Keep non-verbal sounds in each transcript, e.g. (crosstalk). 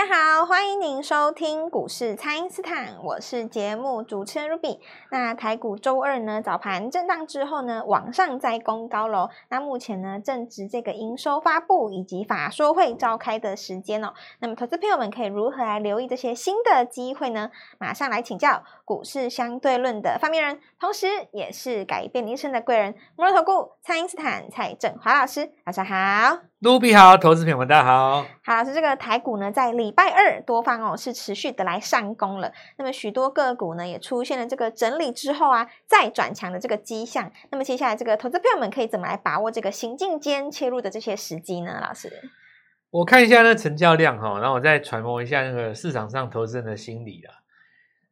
大家好，欢迎您收听股市蔡因斯坦，我是节目主持人 Ruby。那台股周二呢，早盘震荡之后呢，往上再攻高喽。那目前呢，正值这个营收发布以及法说会召开的时间哦。那么，投资朋友们可以如何来留意这些新的机会呢？马上来请教股市相对论的发明人，同时也是改变一生的贵人——摩尔投顾蔡因斯坦蔡振华老师，早上好。卢比好，投资朋友们大家好。好，老师，这个台股呢，在礼拜二多方哦是持续的来上攻了。那么许多个股呢也出现了这个整理之后啊再转强的这个迹象。那么接下来这个投资朋友们可以怎么来把握这个行进间切入的这些时机呢？老师，我看一下那成交量哈，然后我再揣摩一下那个市场上投资人的心理啦。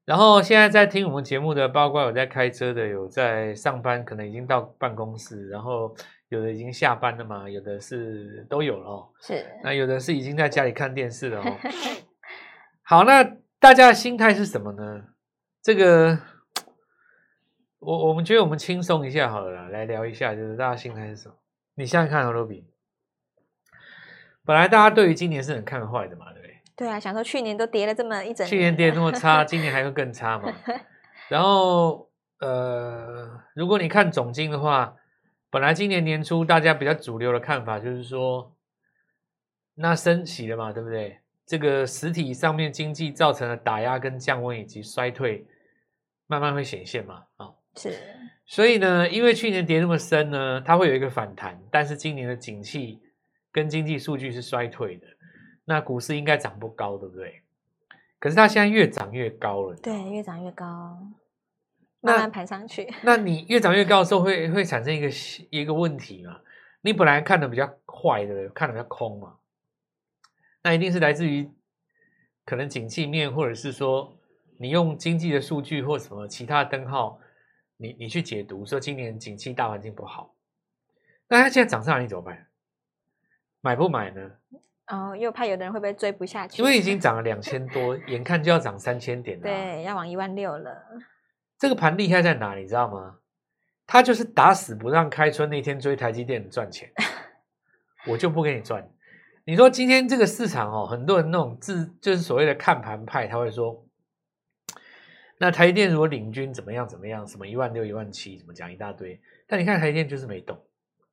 然后现在在听我们节目的，包括有在开车的，有在上班，可能已经到办公室，然后。有的已经下班了嘛，有的是都有了哦。是，那有的是已经在家里看电视了哦。(laughs) 好，那大家的心态是什么呢？这个，我我们觉得我们轻松一下好了啦，来聊一下，就是大家心态是什么？你现在看罗比，本来大家对于今年是很看坏的嘛，对不对？对啊，想说去年都跌了这么一整年，去年跌那么差，(laughs) 今年还会更差嘛？(laughs) 然后，呃，如果你看总经的话。本来今年年初大家比较主流的看法就是说，那升息了嘛，对不对？这个实体上面经济造成的打压跟降温以及衰退，慢慢会显现嘛，啊，是。所以呢，因为去年跌那么深呢，它会有一个反弹，但是今年的景气跟经济数据是衰退的，那股市应该涨不高，对不对？可是它现在越涨越高了，对，越涨越高。慢慢盘上去，那你越涨越高的时候会，会会产生一个一个问题嘛？你本来看的比较坏的，看的比较空嘛？那一定是来自于可能景气面，或者是说你用经济的数据或什么其他的灯号，你你去解读说今年景气大环境不好。那它现在涨上来，你怎么办？买不买呢？哦，又怕有的人会不会追不下去？因为已经涨了两千多，眼看就要涨三千点了，对，要往一万六了。这个盘厉害在哪里？你知道吗？他就是打死不让开春那天追台积电赚钱，(laughs) 我就不给你赚。你说今天这个市场哦，很多人那种自就是所谓的看盘派，他会说，那台积电如果领军怎么样怎么样，什么一万六一万七，怎么讲一大堆。但你看台积电就是没动，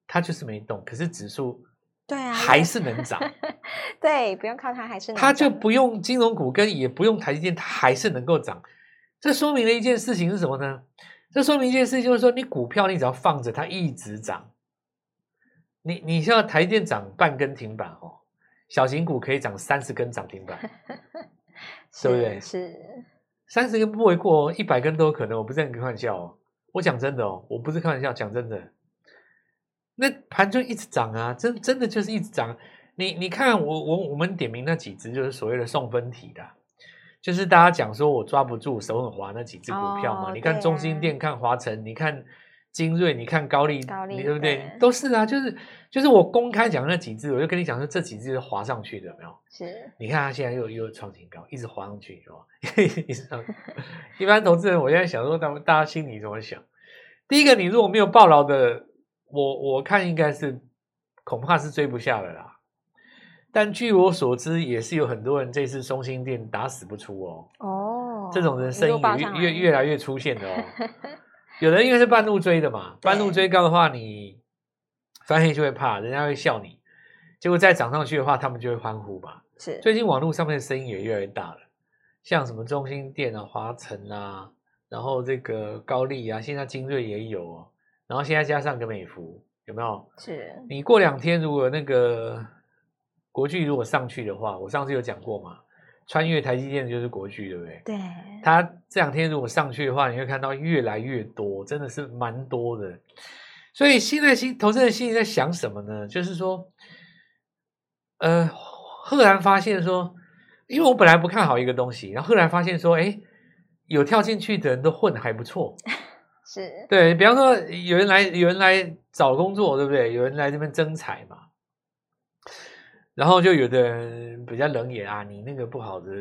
它就是没动，可是指数对啊还是能涨，(laughs) 对，不用靠它还是能涨。它就不用金融股跟也不用台积电，它还是能够涨。这说明了一件事情是什么呢？这说明一件事情就是说，你股票你只要放着它一直涨，你你像台电涨半根停板哦，小型股可以涨三十根涨停板，(laughs) 对不对？是三十根不为过，一百根都有可能。我不是在开玩笑哦，我讲真的哦，我不是开玩笑，讲真的。那盘就一直涨啊，真真的就是一直涨。你你看我我我们点名那几只就是所谓的送分题的。就是大家讲说我抓不住手很滑那几只股票嘛，哦、你看中兴电，看华晨，你看精锐，你看高丽，高力对不对？对都是啊，就是就是我公开讲那几只，我就跟你讲说这几只是滑上去的，有没有？是，你看它现在又又创新高，一直滑上去，是吧？(laughs) (laughs) 一般投资人，我现在想说，他们大家心里怎么想？第一个，你如果没有暴牢的，我我看应该是恐怕是追不下了啦。但据我所知，也是有很多人这次中心店打死不出哦。哦，这种人声音也越越越来越出现的哦。(laughs) 有人因为是半路追的嘛，半路追高的话，你翻黑就会怕，人家会笑你。结果再涨上去的话，他们就会欢呼吧。是，最近网络上面的声音也越来越大了，像什么中心店啊、华晨啊，然后这个高丽啊，现在精锐也有哦。然后现在加上个美孚，有没有？是。你过两天如果那个。国巨如果上去的话，我上次有讲过嘛，穿越台积电就是国巨，对不对？对。它这两天如果上去的话，你会看到越来越多，真的是蛮多的。所以现在心投资人心里在想什么呢？就是说，呃，赫然发现说，因为我本来不看好一个东西，然后赫然发现说，哎，有跳进去的人都混的还不错。(laughs) 是。对，比方说，有人来，有人来找工作，对不对？有人来这边争财嘛。然后就有的人比较冷眼啊，你那个不好的，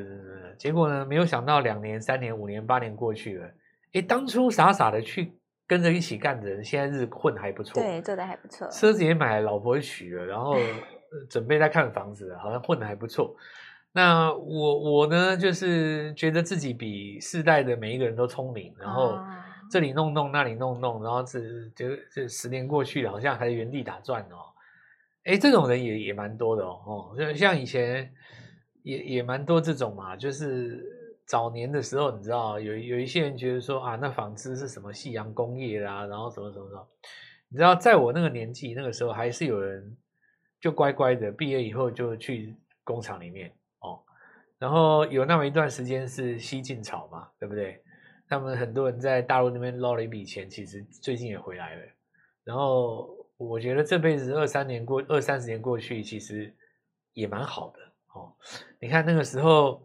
结果呢，没有想到两年、三年、五年、八年过去了，诶，当初傻傻的去跟着一起干的人，现在日子混还不错，对，做的还不错，车子也买了，老婆也娶了，然后准备在看房子，好像混的还不错。那我我呢，就是觉得自己比世代的每一个人都聪明，然后这里弄弄，那里弄弄，然后这就这十年过去了，好像还是原地打转哦。哎，这种人也也蛮多的哦，哦，像以前也也蛮多这种嘛，就是早年的时候，你知道，有有一些人觉得说啊，那纺织是什么夕阳工业啦，然后什么什么什么，你知道，在我那个年纪那个时候，还是有人就乖乖的毕业以后就去工厂里面哦，然后有那么一段时间是西进潮嘛，对不对？他们很多人在大陆那边捞了一笔钱，其实最近也回来了，然后。我觉得这辈子二三年过二三十年过去，其实也蛮好的哦。你看那个时候，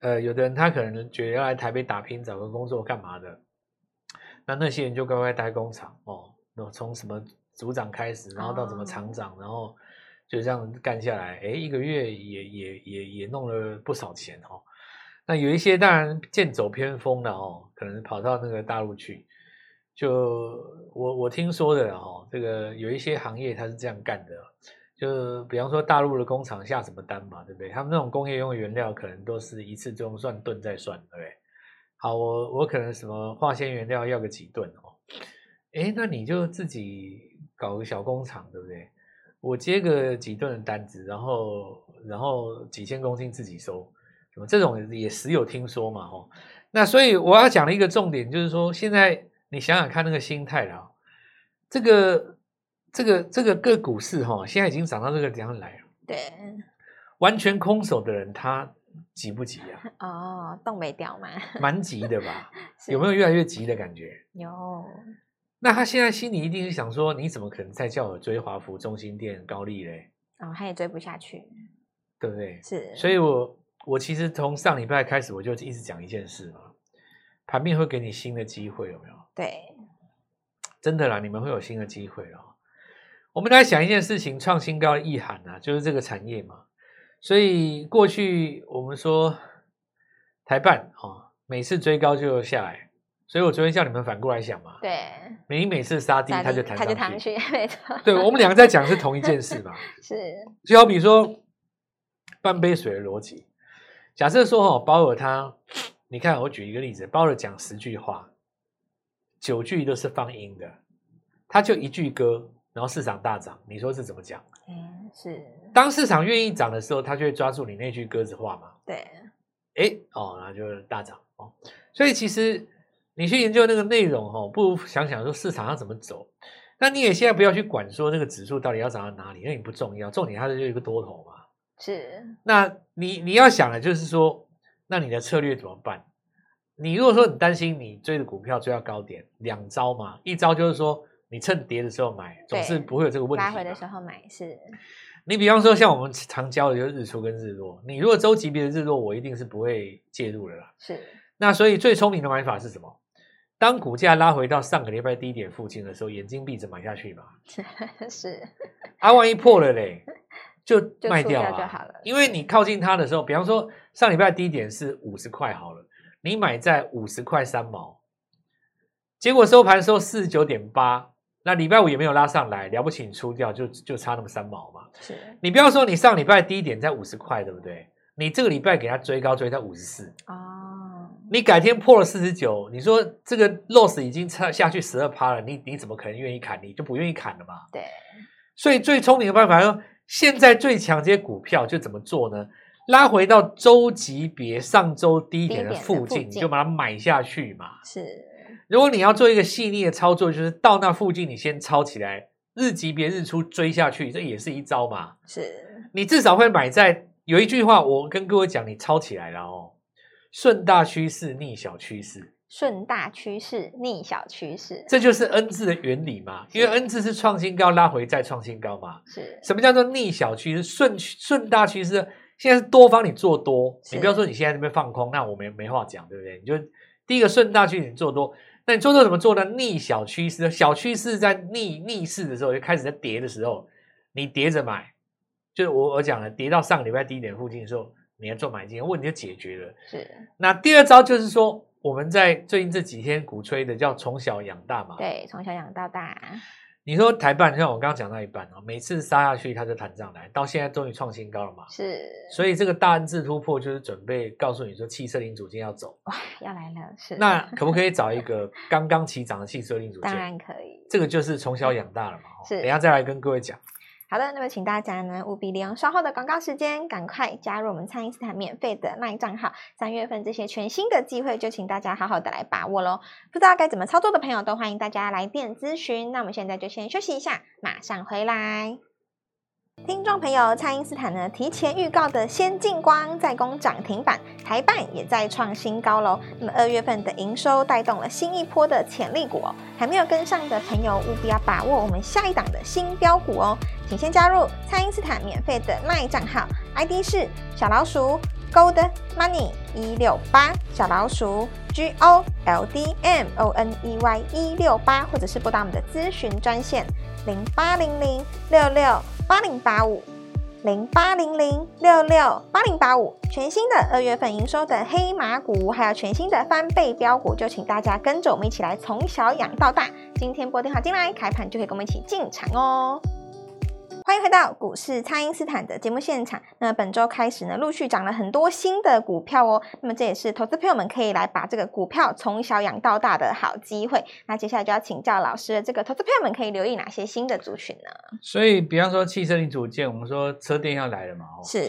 呃，有的人他可能觉得要来台北打拼，找个工作干嘛的，那那些人就乖乖待工厂哦。那从什么组长开始，然后到什么厂长，然后就这样干下来，哎，一个月也也也也弄了不少钱哦。那有一些当然剑走偏锋的哦，可能跑到那个大陆去。就我我听说的哦，这个有一些行业它是这样干的，就比方说大陆的工厂下什么单嘛，对不对？他们那种工业用的原料可能都是一次中算吨再算，对不对？好，我我可能什么化纤原料要个几吨哦，诶，那你就自己搞个小工厂，对不对？我接个几吨的单子，然后然后几千公斤自己收，什么这种也时有听说嘛，哦，那所以我要讲的一个重点就是说现在。你想想看那个心态了，这个、这个、这个个股市哈，现在已经涨到这个地方来了。对，完全空手的人他急不急啊？哦，动没掉嘛？蛮急的吧？(laughs) 有没有越来越急的感觉？有。那他现在心里一定是想说：你怎么可能再叫我追华孚、中心店、高丽嘞？哦，他也追不下去，对不对？是。所以我我其实从上礼拜开始，我就一直讲一件事嘛。盘面会给你新的机会，有没有？对，真的啦，你们会有新的机会哦。我们来想一件事情，创新高的意涵啊，就是这个产业嘛。所以过去我们说台半哦，每次追高就下来，所以我昨天叫你们反过来想嘛。对，你每次杀低，它就弹上去，上去 (laughs) 没错。对，我们两个在讲是同一件事嘛。(laughs) 是，就好比说半杯水的逻辑，假设说哦，包尔他。你看，我举一个例子，包尔讲十句话，九句都是放音的，他就一句歌，然后市场大涨。你说是怎么讲？嗯，是。当市场愿意涨的时候，他就会抓住你那句鸽子话嘛。对。哎，哦，然后就大涨哦。所以其实你去研究那个内容哦，不如想想说市场要怎么走。那你也现在不要去管说那个指数到底要涨到哪里，那你不重要，重点它是就一个多头嘛。是。那你你要想的就是说。那你的策略怎么办？你如果说你担心你追的股票追到高点，两招嘛，一招就是说你趁跌的时候买，总是不会有这个问题。拉回的时候买是。你比方说像我们常教的就是日出跟日落，你如果周级别的日落，我一定是不会介入的啦。是。那所以最聪明的买法是什么？当股价拉回到上个礼拜低点附近的时候，眼睛闭着买下去嘛。(laughs) 是。啊，万一破了嘞？(laughs) 就卖掉就好了，因为你靠近它的时候，比方说上礼拜低点是五十块好了，你买在五十块三毛，结果收盘收四十九点八，那礼拜五也没有拉上来，了不起你出掉就就差那么三毛嘛。是，你不要说你上礼拜低点在五十块，对不对？你这个礼拜给它追高追到五十四，哦，你改天破了四十九，你说这个 loss 已经差下去十二趴了，你你怎么可能愿意砍？你就不愿意砍了嘛？对，所以最聪明的办法说。现在最强这些股票就怎么做呢？拉回到周级别上周低点的附近，你就把它买下去嘛。是，如果你要做一个细腻的操作，就是到那附近你先抄起来，日级别日出追下去，这也是一招嘛。是，你至少会买在有一句话，我跟各位讲，你抄起来了哦，顺大趋势逆小趋势。顺大趋势逆小趋势，这就是 N 字的原理嘛。因为 N 字是创新高拉回再创新高嘛。是。什么叫做逆小趋势？顺顺大趋势，现在是多方你做多，你不要说你现在这边放空，那我没没话讲，对不对？你就第一个顺大趋势你做多，那你做多怎么做呢？逆小趋势，小趋势在逆逆势的时候，就开始在跌的时候，你跌着买，就是我我讲了，跌到上个礼拜低点附近的时候，你要做买进，问题就解决了。是。那第二招就是说。我们在最近这几天鼓吹的叫从小养大嘛，对，从小养到大。你说台办，像我刚刚讲到一半哦，每次杀下去它就弹上来，到现在终于创新高了嘛。是，所以这个大恩字突破就是准备告诉你说，汽车零组件要走，哇，要来了。是，那可不可以找一个 (laughs) 刚刚起涨的汽车零组件？当然可以，这个就是从小养大了嘛。是，等一下再来跟各位讲。好的，那么请大家呢务必利用稍后的广告时间，赶快加入我们蔡因斯坦免费的 LINE 账号。三月份这些全新的机会，就请大家好好的来把握喽。不知道该怎么操作的朋友，都欢迎大家来电咨询。那我们现在就先休息一下，马上回来。听众朋友，蔡因斯坦呢提前预告的先进光再攻涨停板，台办也在创新高喽。那么二月份的营收带动了新一波的潜力股哦，还没有跟上的朋友务必要把握我们下一档的新标股哦。请先加入蔡因斯坦免费的 LINE 账号，ID 是小老鼠 Gold Money 一六八，小老鼠 G O L D M O N E Y 一六八，或者是拨打我们的咨询专线零八零零六六。八零八五零八零零六六八零八五，全新的二月份营收的黑马股，还有全新的翻倍标股，就请大家跟着我们一起来从小养到大。今天拨电话进来，开盘就可以跟我们一起进场哦。欢迎回到股市，蔡因斯坦的节目现场。那本周开始呢，陆续涨了很多新的股票哦。那么这也是投资朋友们可以来把这个股票从小养到大的好机会。那接下来就要请教老师，这个投资朋友们可以留意哪些新的族群呢？所以，比方说汽车零组件，我们说车电要来了嘛，是。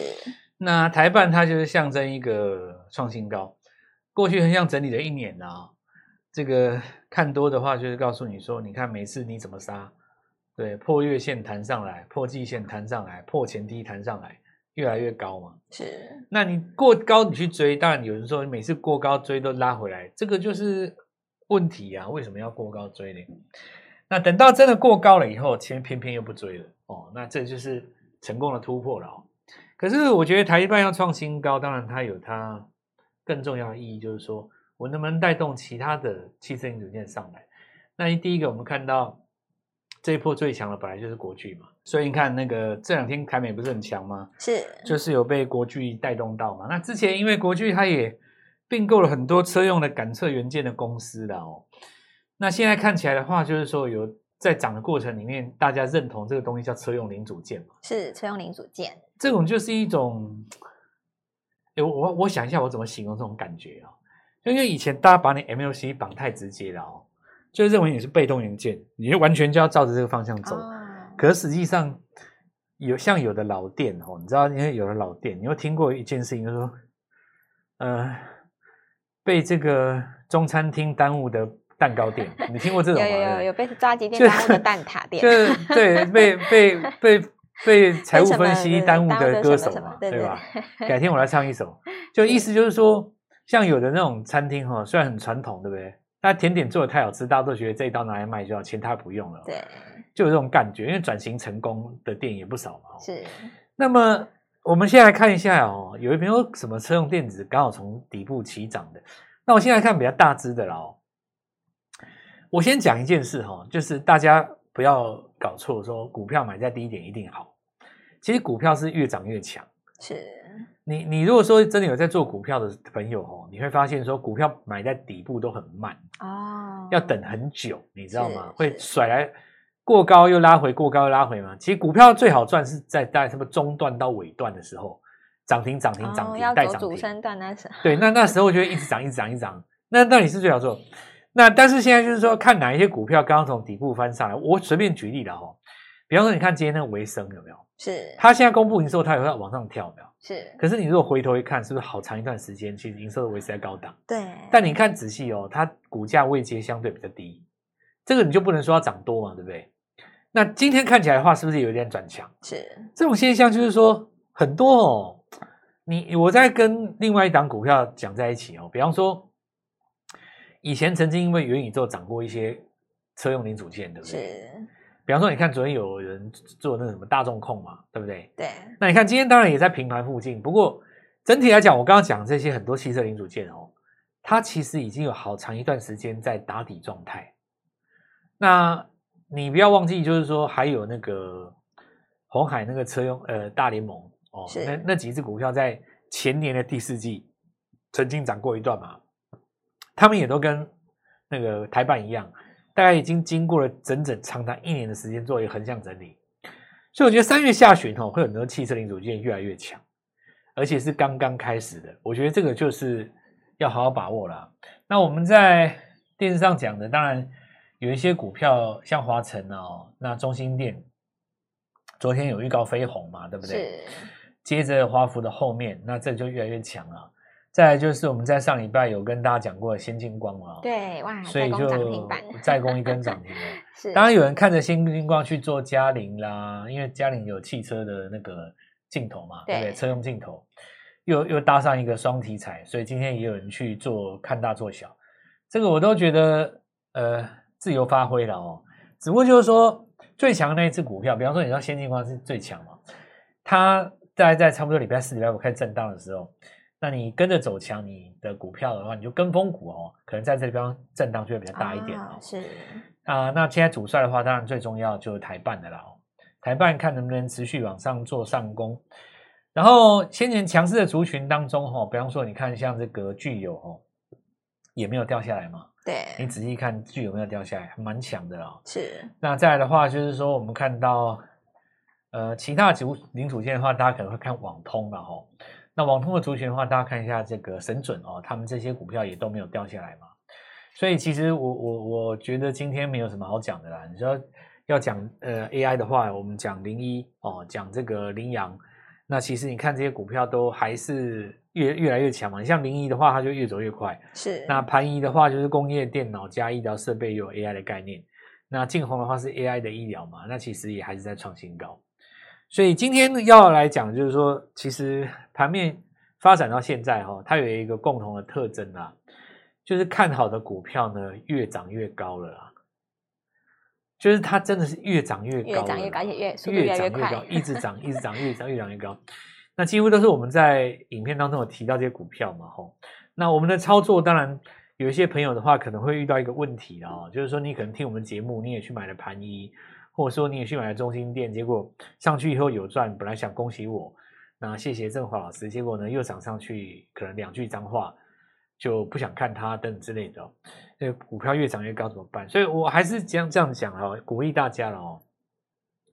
那台办它就是象征一个创新高。过去很像整理了一年啊，这个看多的话，就是告诉你说，你看每次你怎么杀。对，破月线弹上来，破季线弹上来，破前低弹上来，越来越高嘛。是。那你过高你去追，当然有人说你每次过高追都拉回来，这个就是问题啊。为什么要过高追呢？那等到真的过高了以后，前偏偏又不追了哦，那这就是成功的突破了哦。可是我觉得台半要创新高，当然它有它更重要的意义，就是说我能不能带动其他的汽车零组件上来？那第一个我们看到。这一波最强的本来就是国巨嘛，所以你看那个这两天凯美不是很强吗？是，就是有被国巨带动到嘛。那之前因为国巨它也并购了很多车用的感测元件的公司的哦。那现在看起来的话，就是说有在涨的过程里面，大家认同这个东西叫车用零组件嘛？是车用零组件，这种就是一种，我我我想一下我怎么形容这种感觉啊？就因为以前大家把你 MLC 绑太直接了哦。就认为你是被动元件，你就完全就要照着这个方向走。Oh. 可是实际上，有像有的老店哦，你知道，因为有的老店，你有听过一件事情，就是说，呃，被这个中餐厅耽误的蛋糕店，你听过这种吗？(laughs) 有有有，有被炸鸡店 (laughs) 耽误的蛋挞店，就是、就是、对被被被被财务分析耽误的歌手嘛，对吧？改天我来唱一首，(laughs) 就意思就是说，像有的那种餐厅哈，虽然很传统，对不对？那甜点做的太好吃，大家都觉得这一刀拿来卖就好，钱他不用了。对，就有这种感觉，因为转型成功的店也不少嘛。是。那么我们先来看一下哦，有一没有什么车用电子刚好从底部起涨的？那我先来看比较大支的了哦。我先讲一件事哈，就是大家不要搞错，说股票买在低点一定好。其实股票是越涨越强。是。你你如果说真的有在做股票的朋友哦，你会发现说股票买在底部都很慢哦，要等很久，你知道吗？会甩来过高又拉回，过高又拉回嘛。其实股票最好赚是在在什么中段到尾段的时候，涨停涨停涨停带涨停。要走主升段那时候。对，那那时候就会一直涨一直涨一直涨。那到底是最好做？那但是现在就是说，看哪一些股票刚刚从底部翻上来，我随便举例了哈。比方说，你看今天那个维生有没有？是。它现在公布营收，它也会往上跳没有？是。可是你如果回头一看，是不是好长一段时间其实营收都维持在高档？对。但你看仔细哦，它股价位阶相对比较低，这个你就不能说要涨多嘛，对不对？那今天看起来的话，是不是有点转强？是。这种现象就是说很多哦，你我在跟另外一档股票讲在一起哦，比方说以前曾经因为元宇宙涨过一些车用零组件，对不对？是。比方说，你看昨天有人做那个什么大众控嘛，对不对？对。那你看今天当然也在平盘附近，不过整体来讲，我刚刚讲这些很多汽车零组件哦，它其实已经有好长一段时间在打底状态。那你不要忘记，就是说还有那个红海那个车用呃大联盟哦，那那几只股票在前年的第四季曾经涨过一段嘛，他们也都跟那个台半一样。大概已经经过了整整长达一年的时间做一个横向整理，所以我觉得三月下旬哦，会有很多汽车零组件越来越强，而且是刚刚开始的。我觉得这个就是要好好把握了。那我们在电视上讲的，当然有一些股票像华晨哦，那中心店昨天有预告飞鸿嘛，对不对？接着华孚的后面，那这就越来越强了。再来就是我们在上礼拜有跟大家讲过的先进光嘛，对，哇，所以就 (laughs) 再攻一根涨停了。(laughs) 是，当然有人看着先进光去做嘉陵啦，因为嘉陵有汽车的那个镜头嘛，对，对不对？车用镜头，又又搭上一个双题材，所以今天也有人去做看大做小，这个我都觉得呃自由发挥了哦。只不过就是说最强的那一只股票，比方说你知道先进光是最强嘛，它在在差不多礼拜四、礼拜五开始震荡的时候。那你跟着走强，你的股票的话，你就跟风股哦，可能在这地方震荡就会比较大一点哦。啊是啊，那现在主帅的话，当然最重要就是台办的啦哦。台办看能不能持续往上做上攻，然后先前强势的族群当中哈，比方说你看像这个具有哦，也没有掉下来嘛。对，你仔细看具有没有掉下来，还蛮强的哦。是。那再来的话，就是说我们看到呃其他的零组件的话，大家可能会看网通了哈。那网通的族群的话，大家看一下这个神准哦，他们这些股票也都没有掉下来嘛，所以其实我我我觉得今天没有什么好讲的啦。你说要讲呃 AI 的话，我们讲零一哦，讲这个羚羊，那其实你看这些股票都还是越越来越强嘛。你像零一的话，它就越走越快。是。那盘一的话，就是工业电脑加医疗设备又有 AI 的概念。那晋红的话是 AI 的医疗嘛，那其实也还是在创新高。所以今天要来讲，就是说，其实盘面发展到现在哈，它有一个共同的特征啊，就是看好的股票呢越涨越高了啦，就是它真的是越涨越高，越涨越高，越越涨越高，一直涨一直涨，越涨越涨越高。那几乎都是我们在影片当中有提到这些股票嘛，吼。那我们的操作当然有一些朋友的话可能会遇到一个问题啊，就是说你可能听我们节目，你也去买了盘一。或者说你也去买了中心店，结果上去以后有赚，本来想恭喜我，那谢谢郑华老师，结果呢又涨上去，可能两句脏话就不想看他等之类的，那股票越涨越高怎么办？所以我还是这样这样讲哦，鼓励大家了哦，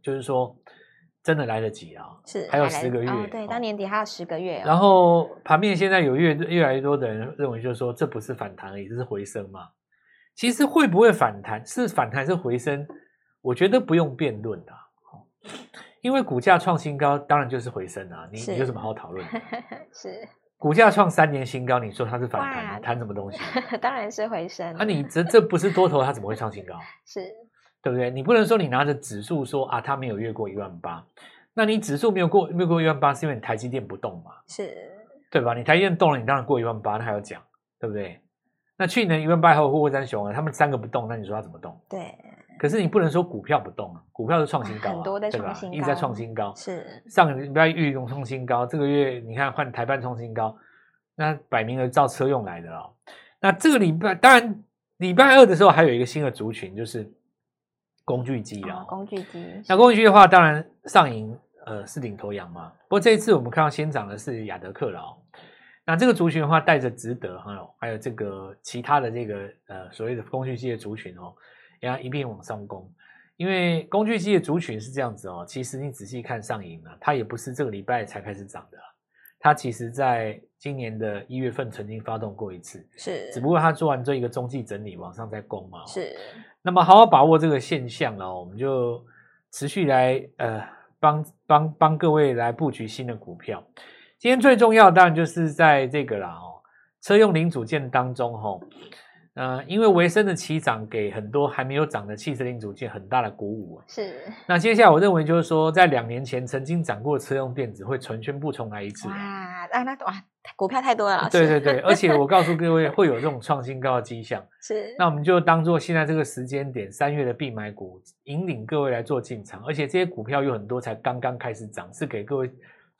就是说真的来得及啊，是还有十个月，哦、对，到年底还有十个月、哦。然后盘面现在有越越来越多的人认为，就是说这不是反弹而已，这是回升嘛？其实会不会反弹？是反弹是回升？我觉得不用辩论的，因为股价创新高，当然就是回升啊。你你有什么好讨论的？(laughs) 是股价创三年新高，你说它是反弹，谈什么东西？(laughs) 当然是回升。那、啊、你这这不是多头，它怎么会创新高？(laughs) 是，对不对？你不能说你拿着指数说啊，它没有越过一万八，那你指数没有过越过一万八，是因为你台积电不动嘛？是，对吧？你台积电动了，你当然过一万八，那还要讲，对不对？那去年一万八后，沪沪三雄啊，他们三个不动，那你说它怎么动？对。可是你不能说股票不动啊，股票是创新高啊，很多在创新高，对吧？一直在创新高。是上个礼拜裕隆创新高，这个月你看换台半创新高，那摆明了照车用来的哦。那这个礼拜当然礼拜二的时候还有一个新的族群，就是工具机啊，工具机。那工具机的话，当然上银呃是领头羊嘛。不过这一次我们看到先涨的是亚德克劳哦。那这个族群的话，带着值得还有还有这个其他的这个呃所谓的工具机的族群哦。要一并往上攻，因为工具机的族群是这样子哦。其实你仔细看上影啊，它也不是这个礼拜才开始涨的，它其实在今年的一月份曾经发动过一次，是。只不过它做完这一个中继整理，往上再攻嘛。是。那么好好把握这个现象哦，我们就持续来呃帮帮帮各位来布局新的股票。今天最重要当然就是在这个啦哦，车用零组件当中哈。呃，因为维生的起涨给很多还没有涨的汽车零组件很大的鼓舞。是。那接下来我认为就是说，在两年前曾经涨过的车用电子会全全部重来一次。哇，那那哇，股票太多了。对对对，而且 (laughs) 我告诉各位会有这种创新高的迹象。是。那我们就当做现在这个时间点，三月的必买股，引领各位来做进场。而且这些股票有很多才刚刚开始涨，是给各位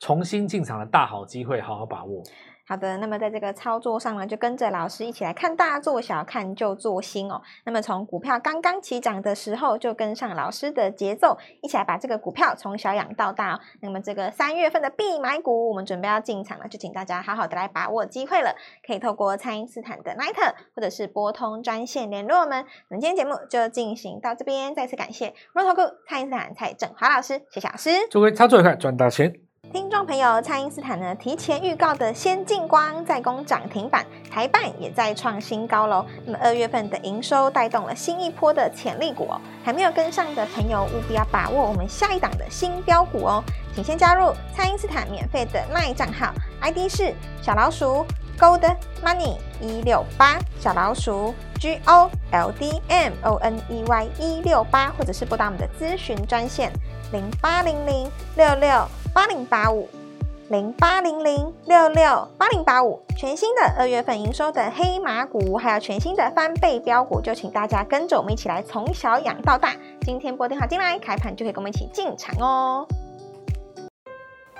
重新进场的大好机会，好好把握。好的，那么在这个操作上呢，就跟着老师一起来看大做小，看旧做新哦。那么从股票刚刚起涨的时候，就跟上老师的节奏，一起来把这个股票从小养到大。那么这个三月份的必买股，我们准备要进场了，就请大家好好的来把握机会了。可以透过蔡因斯坦的 Line 或者是拨通专线联络我们。那么今天节目就进行到这边，再次感谢摩投顾蔡因斯坦蔡振华老师，谢谢老师。祝各位操作愉快，赚大钱。听众朋友，蔡因斯坦呢提前预告的先进光再攻涨停板，台办也在创新高喽。那么二月份的营收带动了新一波的潜力股哦，还没有跟上的朋友务必要把握我们下一档的新标股哦，请先加入蔡因斯坦免费的 LINE 账号，ID 是小老鼠 Gold Money 一六八，小老鼠 G O L D M O N E Y 一六八，或者是拨打我们的咨询专线零八零零六六。八零八五零八零零六六八零八五，全新的二月份营收的黑马股，还有全新的翻倍标股，就请大家跟着我们一起来从小养到大。今天拨电话进来，开盘就可以跟我们一起进场哦。